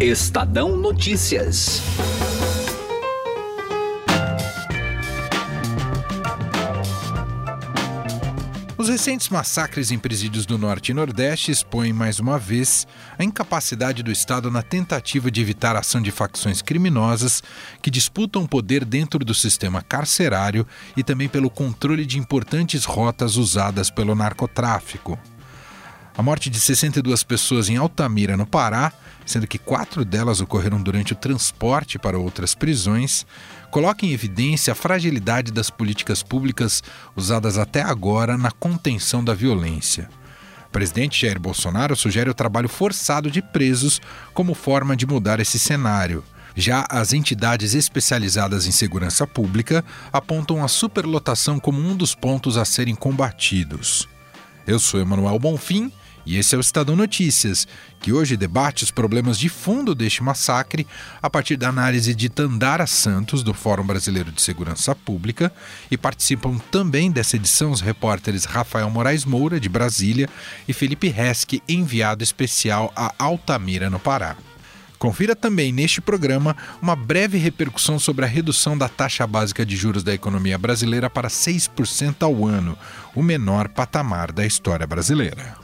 Estadão Notícias. Os recentes massacres em presídios do Norte e Nordeste expõem mais uma vez a incapacidade do Estado na tentativa de evitar a ação de facções criminosas que disputam poder dentro do sistema carcerário e também pelo controle de importantes rotas usadas pelo narcotráfico. A morte de 62 pessoas em Altamira, no Pará, sendo que quatro delas ocorreram durante o transporte para outras prisões, coloca em evidência a fragilidade das políticas públicas usadas até agora na contenção da violência. O presidente Jair Bolsonaro sugere o trabalho forçado de presos como forma de mudar esse cenário. Já as entidades especializadas em segurança pública apontam a superlotação como um dos pontos a serem combatidos. Eu sou Emanuel Bonfim e esse é o Estadão Notícias, que hoje debate os problemas de fundo deste massacre a partir da análise de Tandara Santos, do Fórum Brasileiro de Segurança Pública, e participam também dessa edição os repórteres Rafael Moraes Moura, de Brasília, e Felipe Resque, enviado especial a Altamira, no Pará. Confira também neste programa uma breve repercussão sobre a redução da taxa básica de juros da economia brasileira para 6% ao ano, o menor patamar da história brasileira.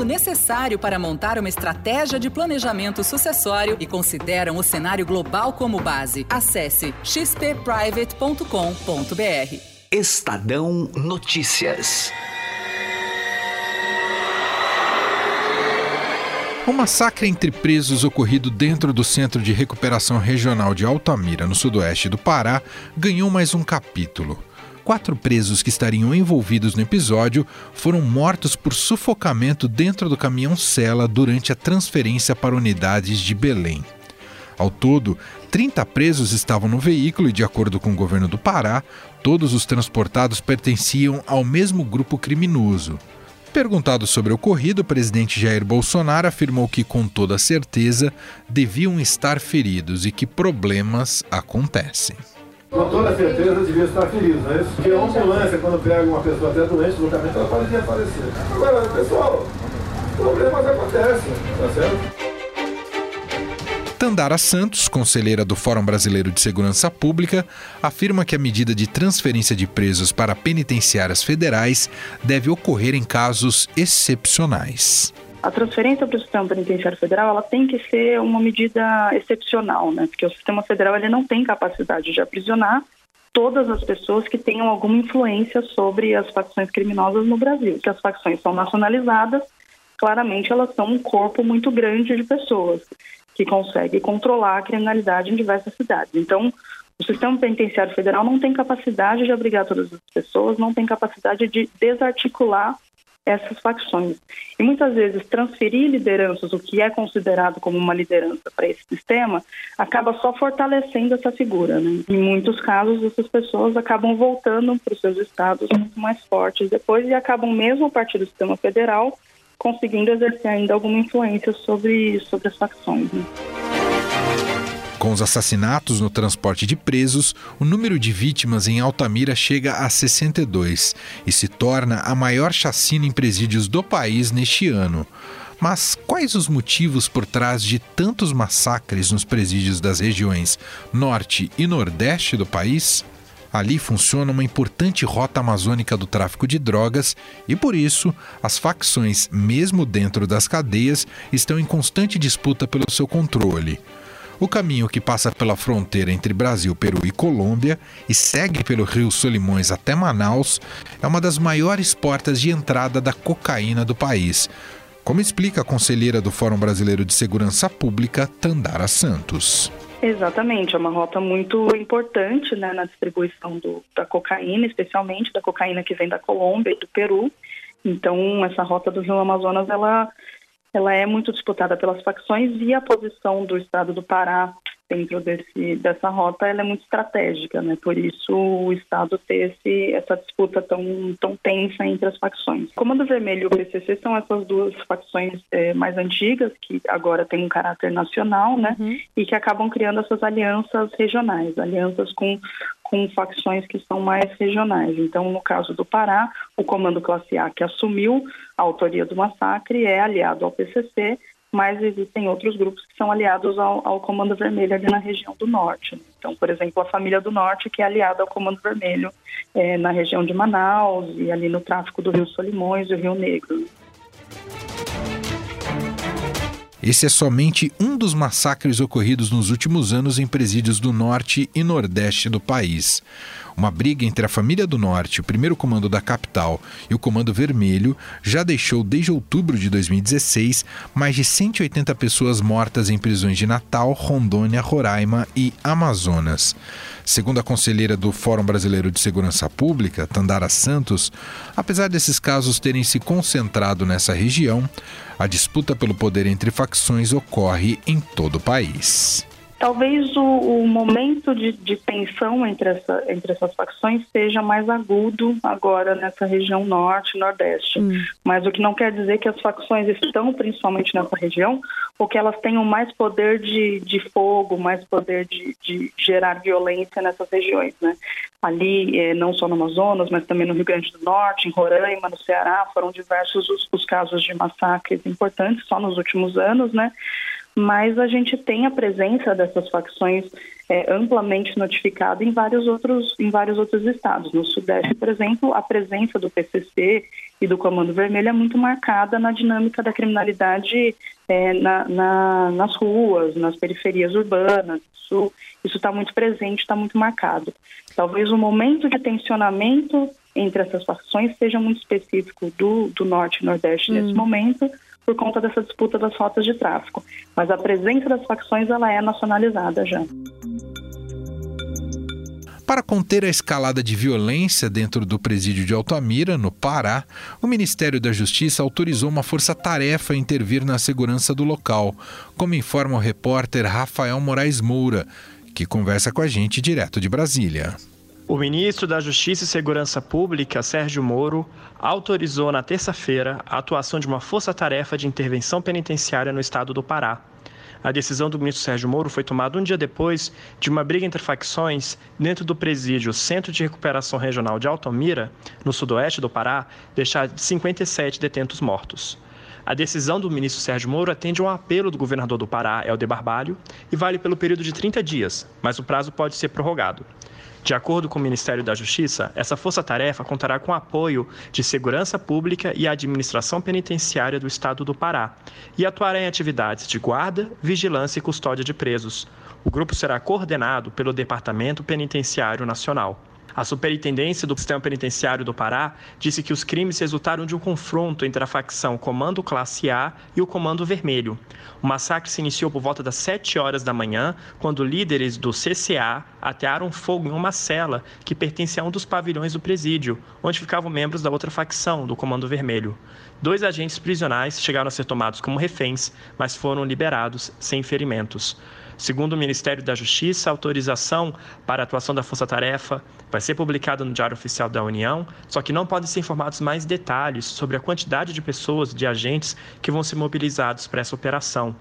necessário para montar uma estratégia de planejamento sucessório e consideram o cenário global como base. Acesse xpprivate.com.br. Estadão Notícias. O massacre entre presos ocorrido dentro do Centro de Recuperação Regional de Altamira, no sudoeste do Pará, ganhou mais um capítulo quatro presos que estariam envolvidos no episódio foram mortos por sufocamento dentro do caminhão cela durante a transferência para unidades de Belém. Ao todo, 30 presos estavam no veículo e, de acordo com o governo do Pará, todos os transportados pertenciam ao mesmo grupo criminoso. Perguntado sobre o ocorrido, o presidente Jair Bolsonaro afirmou que, com toda certeza, deviam estar feridos e que problemas acontecem com toda certeza devia estar ferido, não é isso? Porque a ambulância, quando pega uma pessoa até doente, ela pode. Agora, pessoal, problemas acontecem, tá certo? Tandara Santos, conselheira do Fórum Brasileiro de Segurança Pública, afirma que a medida de transferência de presos para penitenciárias federais deve ocorrer em casos excepcionais a transferência para o sistema penitenciário federal ela tem que ser uma medida excepcional, né? Porque o sistema federal ele não tem capacidade de aprisionar todas as pessoas que tenham alguma influência sobre as facções criminosas no Brasil. Que as facções são nacionalizadas, claramente elas são um corpo muito grande de pessoas que consegue controlar a criminalidade em diversas cidades. Então, o sistema penitenciário federal não tem capacidade de abrigar todas as pessoas, não tem capacidade de desarticular essas facções. E muitas vezes transferir lideranças, o que é considerado como uma liderança para esse sistema, acaba só fortalecendo essa figura. Né? Em muitos casos, essas pessoas acabam voltando para os seus estados muito mais fortes depois e acabam mesmo a partir do sistema federal conseguindo exercer ainda alguma influência sobre, sobre as facções. Né? Com os assassinatos no transporte de presos, o número de vítimas em Altamira chega a 62 e se torna a maior chacina em presídios do país neste ano. Mas quais os motivos por trás de tantos massacres nos presídios das regiões norte e nordeste do país? Ali funciona uma importante rota amazônica do tráfico de drogas e, por isso, as facções, mesmo dentro das cadeias, estão em constante disputa pelo seu controle. O caminho que passa pela fronteira entre Brasil, Peru e Colômbia e segue pelo rio Solimões até Manaus é uma das maiores portas de entrada da cocaína do país, como explica a conselheira do Fórum Brasileiro de Segurança Pública, Tandara Santos. Exatamente, é uma rota muito importante né, na distribuição do, da cocaína, especialmente da cocaína que vem da Colômbia e do Peru. Então, essa rota do Rio Amazonas, ela ela é muito disputada pelas facções e a posição do Estado do Pará dentro desse, dessa rota ela é muito estratégica, né? Por isso o Estado ter esse, essa disputa tão, tão tensa entre as facções. O Comando Vermelho e o PCC são essas duas facções é, mais antigas que agora têm um caráter nacional, né? Uhum. E que acabam criando essas alianças regionais, alianças com com facções que são mais regionais. Então, no caso do Pará, o Comando Classe A, que assumiu a autoria do massacre, é aliado ao PCC mas existem outros grupos que são aliados ao, ao, Comando Vermelho ali na região do Norte. Então, por exemplo, a Família do Norte, que é aliada ao Comando Vermelho é, na região de Manaus e ali no tráfico do Rio Solimões e o Rio Negro. Esse é somente um dos massacres ocorridos nos últimos anos em presídios do norte e nordeste do país. Uma briga entre a família do Norte, o primeiro comando da capital e o Comando Vermelho já deixou desde outubro de 2016 mais de 180 pessoas mortas em prisões de Natal, Rondônia, Roraima e Amazonas. Segundo a conselheira do Fórum Brasileiro de Segurança Pública, Tandara Santos, apesar desses casos terem se concentrado nessa região, a disputa pelo poder entre facções ocorre em todo o país. Talvez o, o momento de, de, tensão entre, essa, entre essas facções seja mais agudo agora nessa região norte e nordeste. Hum. Mas o que não quer dizer que as facções estão principalmente nessa região ou que elas tenham mais poder de, de fogo, mais poder de, de gerar violência nessas regiões. Né? Ali, eh, não só no Amazonas, mas também no Rio Grande do Norte, em Roraima, no Ceará, foram diversos os, os casos de massacres importantes só nos últimos anos, né? Mas a gente tem a presença dessas facções é, amplamente notificada em vários outros em vários outros estados. No Sudeste, por exemplo, a presença do PCC e do Comando Vermelho é muito marcada na dinâmica da criminalidade é, na, na, nas ruas, nas periferias urbanas. Isso está muito presente, está muito marcado. Talvez o momento de tensionamento entre essas facções seja muito específico do, do Norte e Nordeste hum. nesse momento, por conta dessa disputa das rotas de tráfico. Mas a presença das facções ela é nacionalizada já. Para conter a escalada de violência dentro do presídio de Altamira, no Pará, o Ministério da Justiça autorizou uma força-tarefa a intervir na segurança do local, como informa o repórter Rafael Moraes Moura, que conversa com a gente direto de Brasília. O ministro da Justiça e Segurança Pública, Sérgio Moro, autorizou na terça-feira a atuação de uma força-tarefa de intervenção penitenciária no estado do Pará. A decisão do ministro Sérgio Moro foi tomada um dia depois de uma briga entre facções dentro do presídio Centro de Recuperação Regional de Altamira, no sudoeste do Pará, deixar 57 detentos mortos. A decisão do ministro Sérgio Moro atende a um apelo do governador do Pará, Helder Barbalho, e vale pelo período de 30 dias, mas o prazo pode ser prorrogado. De acordo com o Ministério da Justiça, essa força-tarefa contará com apoio de segurança pública e administração penitenciária do Estado do Pará e atuará em atividades de guarda, vigilância e custódia de presos. O grupo será coordenado pelo Departamento Penitenciário Nacional. A Superintendência do Sistema Penitenciário do Pará disse que os crimes resultaram de um confronto entre a facção Comando Classe A e o Comando Vermelho. O massacre se iniciou por volta das 7 horas da manhã, quando líderes do CCA atearam fogo em uma cela que pertence a um dos pavilhões do presídio, onde ficavam membros da outra facção, do Comando Vermelho. Dois agentes prisionais chegaram a ser tomados como reféns, mas foram liberados sem ferimentos. Segundo o Ministério da Justiça, a autorização para a atuação da Força Tarefa vai ser publicada no Diário Oficial da União, só que não podem ser informados mais detalhes sobre a quantidade de pessoas, de agentes que vão ser mobilizados para essa operação.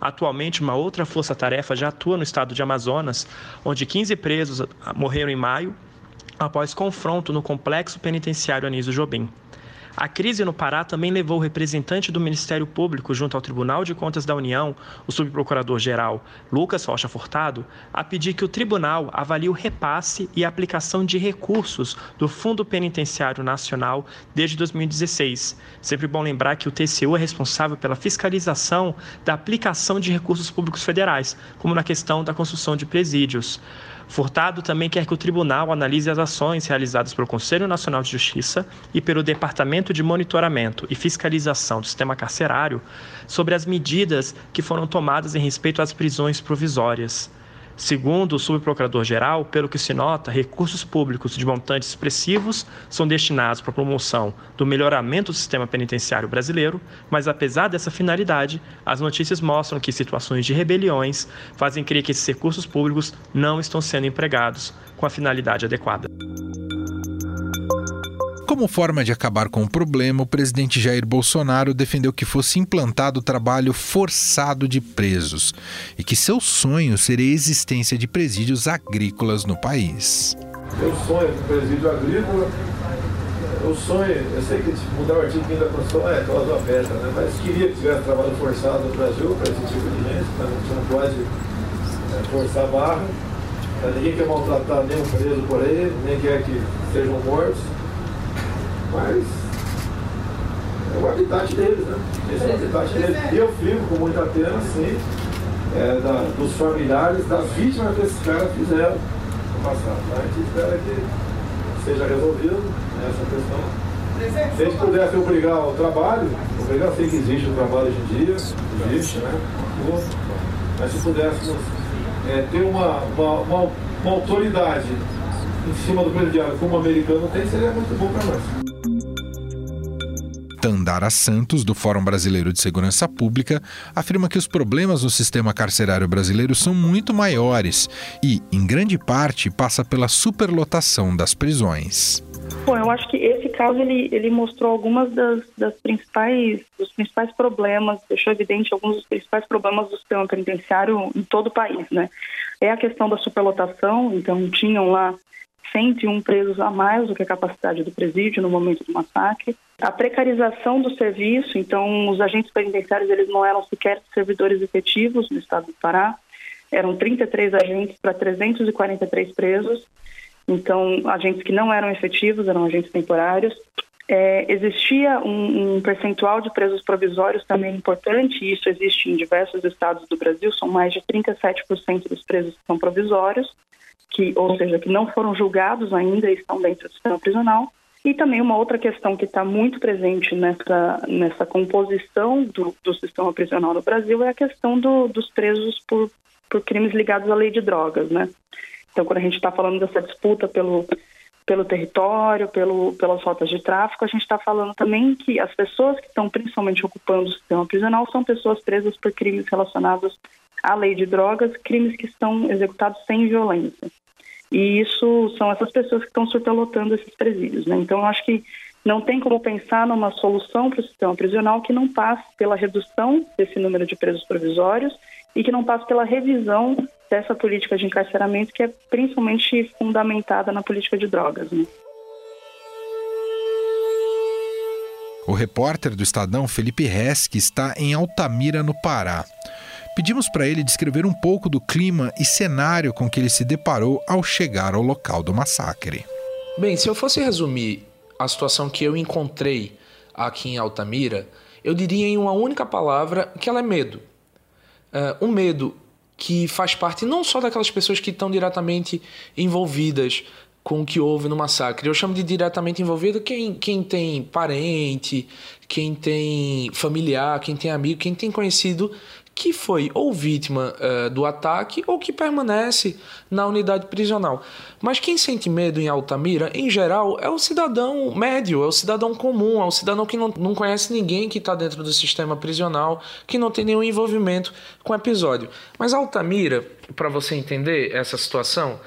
Atualmente, uma outra força-tarefa já atua no estado de Amazonas, onde 15 presos morreram em maio após confronto no complexo penitenciário Anísio Jobim. A crise no Pará também levou o representante do Ministério Público junto ao Tribunal de Contas da União, o subprocurador-geral Lucas Rocha Furtado, a pedir que o tribunal avalie o repasse e a aplicação de recursos do Fundo Penitenciário Nacional desde 2016. Sempre bom lembrar que o TCU é responsável pela fiscalização da aplicação de recursos públicos federais, como na questão da construção de presídios. Furtado também quer que o tribunal analise as ações realizadas pelo Conselho Nacional de Justiça e pelo Departamento de Monitoramento e Fiscalização do Sistema Carcerário sobre as medidas que foram tomadas em respeito às prisões provisórias. Segundo o subprocurador-geral, pelo que se nota, recursos públicos de montantes expressivos são destinados para a promoção do melhoramento do sistema penitenciário brasileiro, mas apesar dessa finalidade, as notícias mostram que situações de rebeliões fazem crer que esses recursos públicos não estão sendo empregados com a finalidade adequada. Como forma de acabar com o problema, o presidente Jair Bolsonaro defendeu que fosse implantado o trabalho forçado de presos e que seu sonho seria a existência de presídios agrícolas no país. Meu sonho é presídio agrícola. O sonho, eu sei que mudar o artigo 5 da Constituição é causa aberta, né? mas queria que tivesse trabalho forçado no Brasil para esse tipo de gente, mas a gente não pode é, forçar a barra. Ninguém quer maltratar nenhum preso por aí, nem quer que sejam mortos. Mas é o habitat deles, né? Esse é o habitat deles. Eu fico com muita pena, sim, é, da, dos familiares, das vítimas que esses caras fizeram no passado. A gente espera que seja resolvido essa questão. Se a gente pudesse obrigar o trabalho, obrigar, sei que existe o trabalho hoje em dia, existe, né? Mas se pudéssemos é, ter uma, uma, uma, uma autoridade em cima do presidiário como o americano tem, seria muito bom para nós. Tandara Santos, do Fórum Brasileiro de Segurança Pública, afirma que os problemas no sistema carcerário brasileiro são muito maiores e, em grande parte, passa pela superlotação das prisões. Bom, eu acho que esse caso ele, ele mostrou algumas das, das principais dos principais problemas, deixou evidente alguns dos principais problemas do sistema penitenciário em todo o país, né? É a questão da superlotação, então tinham lá 101 presos a mais do que a capacidade do presídio no momento do massacre. A precarização do serviço, então os agentes penitenciários eles não eram sequer servidores efetivos no estado do Pará, eram 33 agentes para 343 presos, então agentes que não eram efetivos, eram agentes temporários. É, existia um, um, percentual de presos provisórios também importante, e isso existe em diversos estados do Brasil, são mais de 37% dos presos que são provisórios que, ou seja, que não foram julgados ainda e estão dentro do sistema prisional. E também uma outra questão que está muito presente nessa, nessa composição do, do sistema prisional no Brasil é a questão do, dos presos por, por crimes ligados à lei de drogas, né? Então, quando a gente está falando dessa disputa pelo, pelo território, pelo, pelas rotas de tráfico, a gente está falando também que as pessoas que estão principalmente ocupando o sistema prisional são pessoas presas por crimes relacionados à lei de drogas, crimes que são executados sem violência. E isso são essas pessoas que estão superlotando esses presídios. Né? Então, eu acho que não tem como pensar numa solução para o sistema prisional que não passe pela redução desse número de presos provisórios e que não passe pela revisão dessa política de encarceramento que é principalmente fundamentada na política de drogas. Né? O repórter do Estadão, Felipe Resque, está em Altamira, no Pará. Pedimos para ele descrever um pouco do clima e cenário com que ele se deparou ao chegar ao local do massacre. Bem, se eu fosse resumir a situação que eu encontrei aqui em Altamira, eu diria em uma única palavra que ela é medo. Uh, um medo que faz parte não só daquelas pessoas que estão diretamente envolvidas com o que houve no massacre. Eu chamo de diretamente envolvido quem, quem tem parente, quem tem familiar, quem tem amigo, quem tem conhecido que foi ou vítima uh, do ataque ou que permanece na unidade prisional. Mas quem sente medo em Altamira, em geral, é o cidadão médio, é o cidadão comum, é o cidadão que não, não conhece ninguém que está dentro do sistema prisional, que não tem nenhum envolvimento com o episódio. Mas Altamira, para você entender essa situação,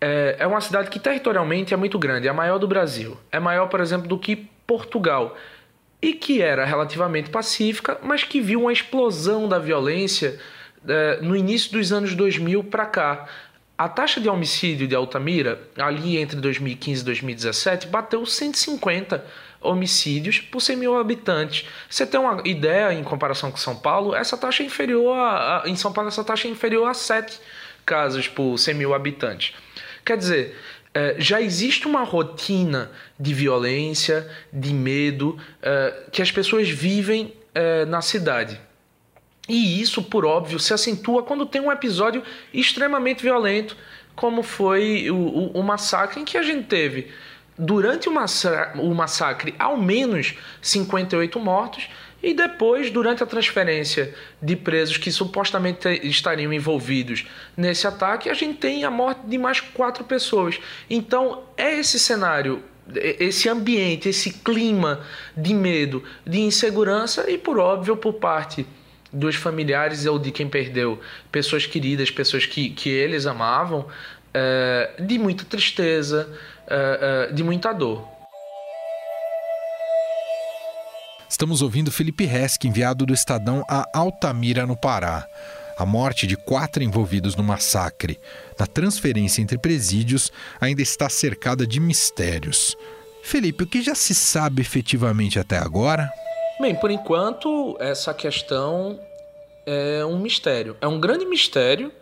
é, é uma cidade que territorialmente é muito grande, é a maior do Brasil. É maior, por exemplo, do que Portugal e que era relativamente pacífica, mas que viu uma explosão da violência eh, no início dos anos 2000 para cá. A taxa de homicídio de Altamira, ali entre 2015 e 2017, bateu 150 homicídios por 100 mil habitantes. Você tem uma ideia em comparação com São Paulo? Essa taxa é inferior a, a em São Paulo essa taxa é inferior a 7 casos por 100 mil habitantes. Quer dizer, já existe uma rotina de violência, de medo, é, que as pessoas vivem é, na cidade. E isso, por óbvio, se acentua quando tem um episódio extremamente violento, como foi o, o, o massacre em que a gente teve durante o massacre, o massacre ao menos 58 mortos E depois, durante a transferência de presos que supostamente estariam envolvidos nesse ataque, a gente tem a morte de mais quatro pessoas. Então, é esse cenário esse ambiente, esse clima de medo, de insegurança e, por óbvio, por parte dos familiares ou de quem perdeu pessoas queridas, pessoas que, que eles amavam, é, de muita tristeza, é, é, de muita dor. Estamos ouvindo Felipe Resk, enviado do Estadão a Altamira, no Pará. A morte de quatro envolvidos no massacre na transferência entre presídios ainda está cercada de mistérios. Felipe, o que já se sabe efetivamente até agora? Bem, por enquanto, essa questão é um mistério. É um grande mistério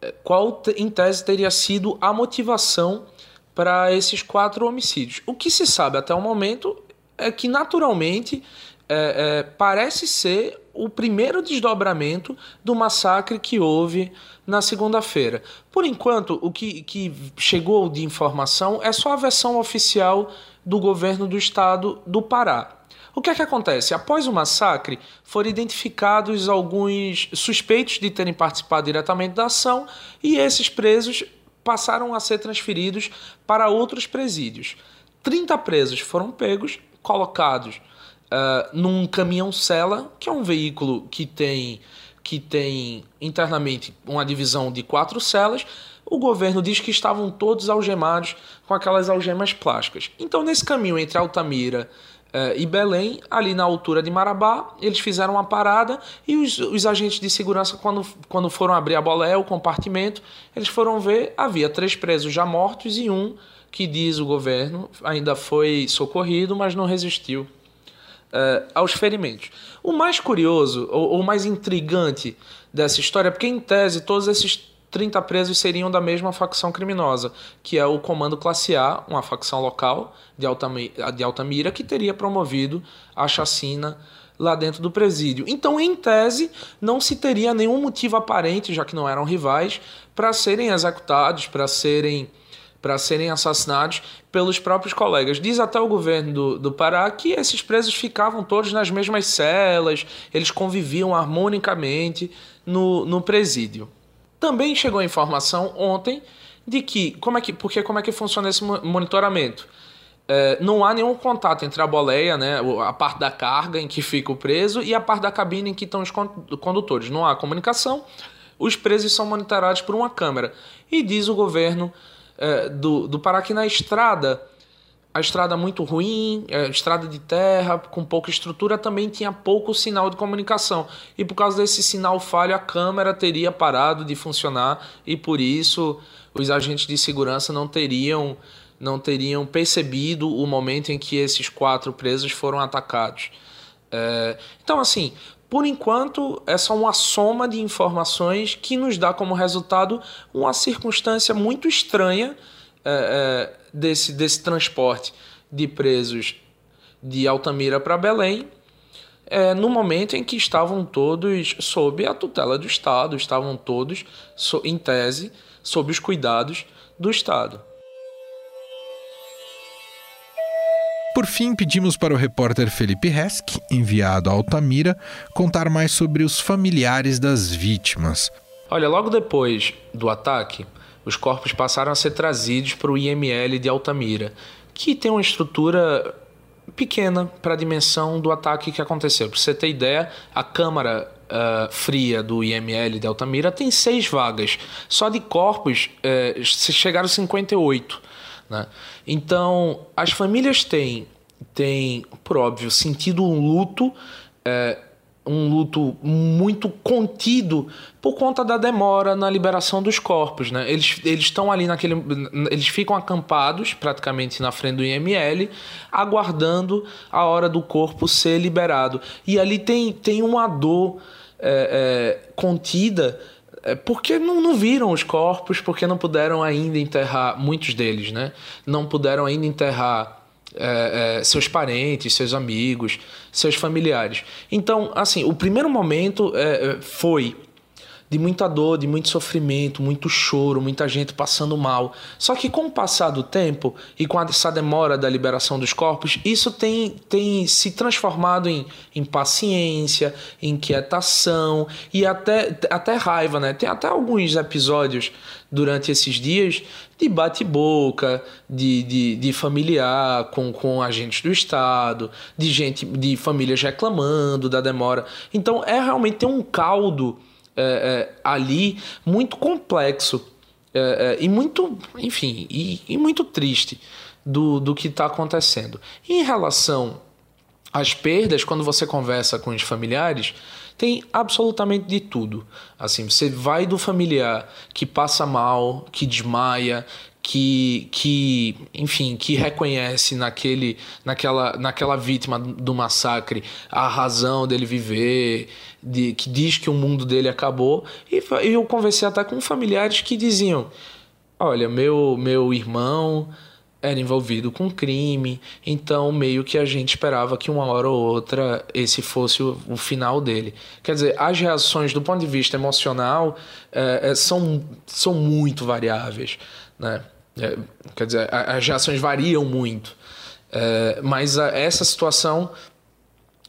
é, qual, em tese, teria sido a motivação para esses quatro homicídios. O que se sabe até o momento é que, naturalmente, é, é, parece ser o primeiro desdobramento do massacre que houve na segunda-feira. Por enquanto, o que, que chegou de informação é só a versão oficial do governo do estado do Pará. O que é que acontece? Após o massacre, foram identificados alguns suspeitos de terem participado diretamente da ação e esses presos passaram a ser transferidos para outros presídios. 30 presos foram pegos, colocados uh, num caminhão-cela, que é um veículo que tem, que tem internamente uma divisão de quatro celas. O governo diz que estavam todos algemados com aquelas algemas plásticas. Então, nesse caminho entre Altamira uh, e Belém, ali na altura de Marabá, eles fizeram uma parada e os, os agentes de segurança, quando, quando foram abrir a bolé, o compartimento, eles foram ver, havia três presos já mortos e um que diz o governo ainda foi socorrido, mas não resistiu uh, aos ferimentos. O mais curioso, ou, o mais intrigante dessa história, é porque em tese todos esses 30 presos seriam da mesma facção criminosa, que é o Comando Classe A, uma facção local de Altamira, de Altamira que teria promovido a chacina lá dentro do presídio. Então, em tese, não se teria nenhum motivo aparente, já que não eram rivais, para serem executados, para serem para serem assassinados pelos próprios colegas. Diz até o governo do, do Pará que esses presos ficavam todos nas mesmas celas, eles conviviam harmonicamente no, no presídio. Também chegou a informação ontem de que, como é que, porque como é que funciona esse monitoramento? É, não há nenhum contato entre a boleia, né, a parte da carga em que fica o preso, e a parte da cabine em que estão os condutores. Não há comunicação, os presos são monitorados por uma câmera. E diz o governo é, do, do Pará que na estrada, a estrada muito ruim, é, estrada de terra, com pouca estrutura, também tinha pouco sinal de comunicação. E por causa desse sinal falho, a câmera teria parado de funcionar e por isso os agentes de segurança não teriam não teriam percebido o momento em que esses quatro presos foram atacados. É, então, assim, por enquanto, é só uma soma de informações que nos dá como resultado uma circunstância muito estranha é, é, desse, desse transporte de presos de Altamira para Belém, é, no momento em que estavam todos sob a tutela do Estado, estavam todos, em tese, sob os cuidados do Estado. Por fim, pedimos para o repórter Felipe Resk, enviado a Altamira, contar mais sobre os familiares das vítimas. Olha, logo depois do ataque, os corpos passaram a ser trazidos para o IML de Altamira, que tem uma estrutura pequena para a dimensão do ataque que aconteceu. Para você ter ideia, a câmara uh, fria do IML de Altamira tem seis vagas. Só de corpos uh, chegaram 58. Né? Então, as famílias têm, têm, por óbvio, sentido um luto, é, um luto muito contido por conta da demora na liberação dos corpos. Né? Eles, estão ali naquele. Eles ficam acampados praticamente na frente do IML, aguardando a hora do corpo ser liberado. E ali tem, tem uma dor é, é, contida é porque não, não, viram os corpos, porque não puderam ainda enterrar, muitos deles, né? Não puderam ainda enterrar é, é, seus parentes, seus amigos, seus familiares. Então, assim, o primeiro momento é, é foi de muita dor, de muito sofrimento, muito choro, muita gente passando mal. Só que com o passar do tempo e com essa demora da liberação dos corpos, isso tem, tem se transformado em, paciência, inquietação e até, até raiva, né? Tem até alguns episódios durante esses dias de bate-boca, de, de, de, familiar com, com agentes do Estado, de gente, de famílias reclamando da demora. Então é realmente um caldo é, é, ali muito complexo é, é, e muito, enfim, e, e, muito triste do, do que está acontecendo. Em relação às perdas, quando você conversa com os familiares, tem absolutamente de tudo. Assim, você vai do familiar que passa mal, que desmaia, que, que enfim, que reconhece naquele, naquela, naquela vítima do massacre a razão dele viver, de, que diz que o mundo dele acabou. E eu conversei até com familiares que diziam: Olha, meu, meu irmão era envolvido com crime, então meio que a gente esperava que uma hora ou outra esse fosse o, o final dele. Quer dizer, as reações do ponto de vista emocional é, é, são, são muito variáveis, né? É, quer dizer, as reações variam muito, é, mas a, essa situação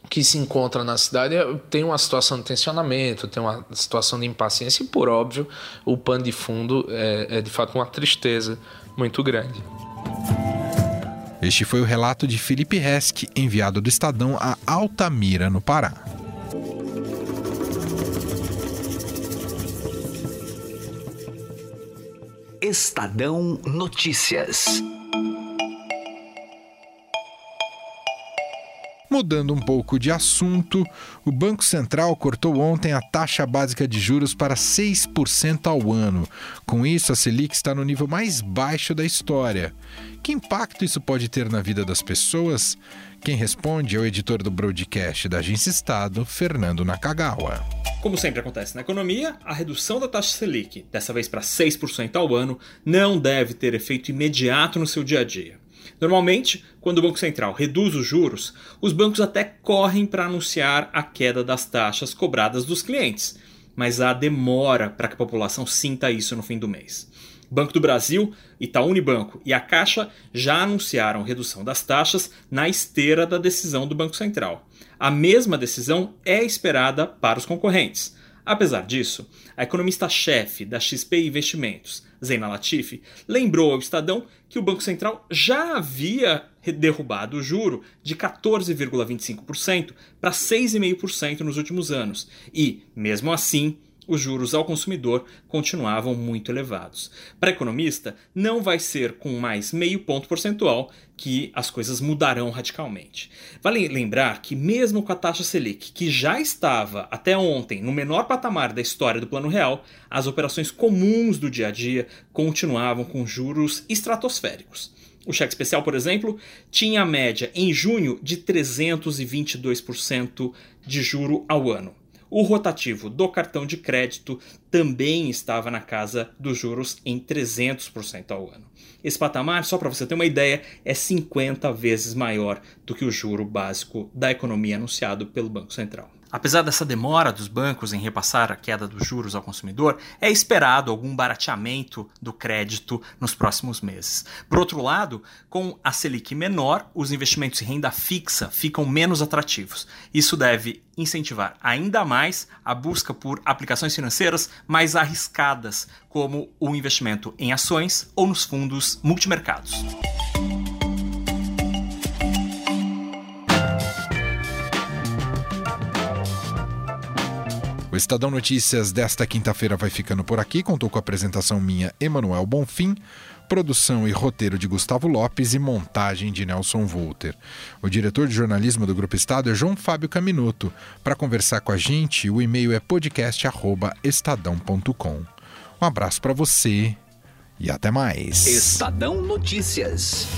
que se encontra na cidade é, tem uma situação de tensionamento, tem uma situação de impaciência e, por óbvio, o pano de fundo é, é de fato uma tristeza muito grande. Este foi o relato de Felipe Resch, enviado do Estadão a Altamira, no Pará. Estadão Notícias. Mudando um pouco de assunto, o Banco Central cortou ontem a taxa básica de juros para 6% ao ano. Com isso, a Selic está no nível mais baixo da história. Que impacto isso pode ter na vida das pessoas? Quem responde é o editor do broadcast da Agência Estado, Fernando Nakagawa. Como sempre acontece na economia, a redução da taxa Selic, dessa vez para 6% ao ano, não deve ter efeito imediato no seu dia a dia. Normalmente, quando o Banco Central reduz os juros, os bancos até correm para anunciar a queda das taxas cobradas dos clientes, mas há demora para que a população sinta isso no fim do mês. Banco do Brasil, Itaú Unibanco e a Caixa já anunciaram redução das taxas na esteira da decisão do Banco Central. A mesma decisão é esperada para os concorrentes. Apesar disso, a economista-chefe da XP Investimentos, Zeina Latifi, lembrou ao Estadão que o Banco Central já havia derrubado o juro de 14,25% para 6,5% nos últimos anos. E, mesmo assim, os juros ao consumidor continuavam muito elevados. Para economista, não vai ser com mais meio ponto percentual que as coisas mudarão radicalmente. Vale lembrar que, mesmo com a taxa Selic, que já estava até ontem no menor patamar da história do Plano Real, as operações comuns do dia a dia continuavam com juros estratosféricos. O cheque especial, por exemplo, tinha a média em junho de 322% de juro ao ano. O rotativo do cartão de crédito também estava na casa dos juros em 300% ao ano. Esse patamar, só para você ter uma ideia, é 50 vezes maior do que o juro básico da economia anunciado pelo Banco Central. Apesar dessa demora dos bancos em repassar a queda dos juros ao consumidor, é esperado algum barateamento do crédito nos próximos meses. Por outro lado, com a Selic menor, os investimentos em renda fixa ficam menos atrativos. Isso deve incentivar ainda mais a busca por aplicações financeiras mais arriscadas, como o investimento em ações ou nos fundos multimercados. O Estadão Notícias desta quinta-feira vai ficando por aqui. Contou com a apresentação minha, Emanuel Bonfim, produção e roteiro de Gustavo Lopes e montagem de Nelson Volter. O diretor de jornalismo do Grupo Estado é João Fábio Caminuto. Para conversar com a gente, o e-mail é podcast@estadão.com. Um abraço para você e até mais. Estadão Notícias.